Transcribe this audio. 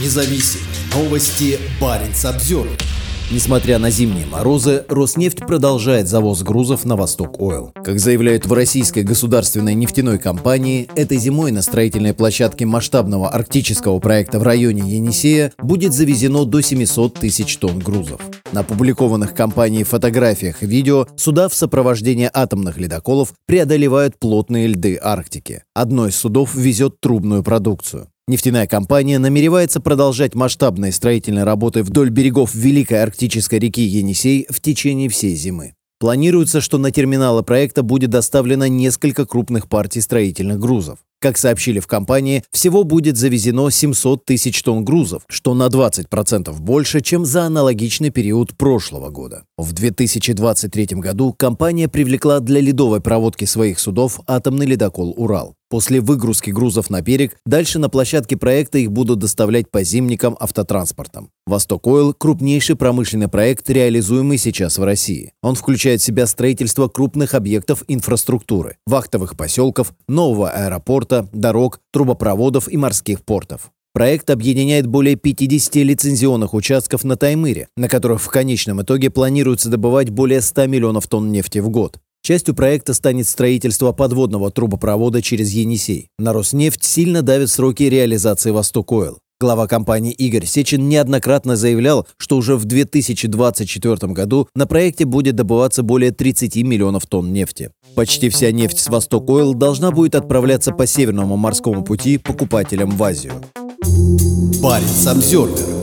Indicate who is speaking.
Speaker 1: независим. Новости Баренц обзор.
Speaker 2: Несмотря на зимние морозы, Роснефть продолжает завоз грузов на Восток Ойл. Как заявляют в российской государственной нефтяной компании, этой зимой на строительной площадке масштабного арктического проекта в районе Енисея будет завезено до 700 тысяч тонн грузов. На опубликованных компанией фотографиях и видео суда в сопровождении атомных ледоколов преодолевают плотные льды Арктики. Одно из судов везет трубную продукцию. Нефтяная компания намеревается продолжать масштабные строительные работы вдоль берегов Великой Арктической реки Енисей в течение всей зимы. Планируется, что на терминалы проекта будет доставлено несколько крупных партий строительных грузов. Как сообщили в компании, всего будет завезено 700 тысяч тонн грузов, что на 20% больше, чем за аналогичный период прошлого года. В 2023 году компания привлекла для ледовой проводки своих судов атомный ледокол «Урал». После выгрузки грузов на берег, дальше на площадке проекта их будут доставлять по зимникам автотранспортом. «Восток Ойл» – крупнейший промышленный проект, реализуемый сейчас в России. Он включает в себя строительство крупных объектов инфраструктуры, вахтовых поселков, нового аэропорта, дорог, трубопроводов и морских портов. Проект объединяет более 50 лицензионных участков на Таймыре, на которых в конечном итоге планируется добывать более 100 миллионов тонн нефти в год. Частью проекта станет строительство подводного трубопровода через Енисей. На Роснефть сильно давят сроки реализации «Восток Ойл». Глава компании Игорь Сечин неоднократно заявлял, что уже в 2024 году на проекте будет добываться более 30 миллионов тонн нефти. Почти вся нефть с Восток Ойл должна будет отправляться по Северному морскому пути покупателям в Азию.
Speaker 1: Баренц обзервер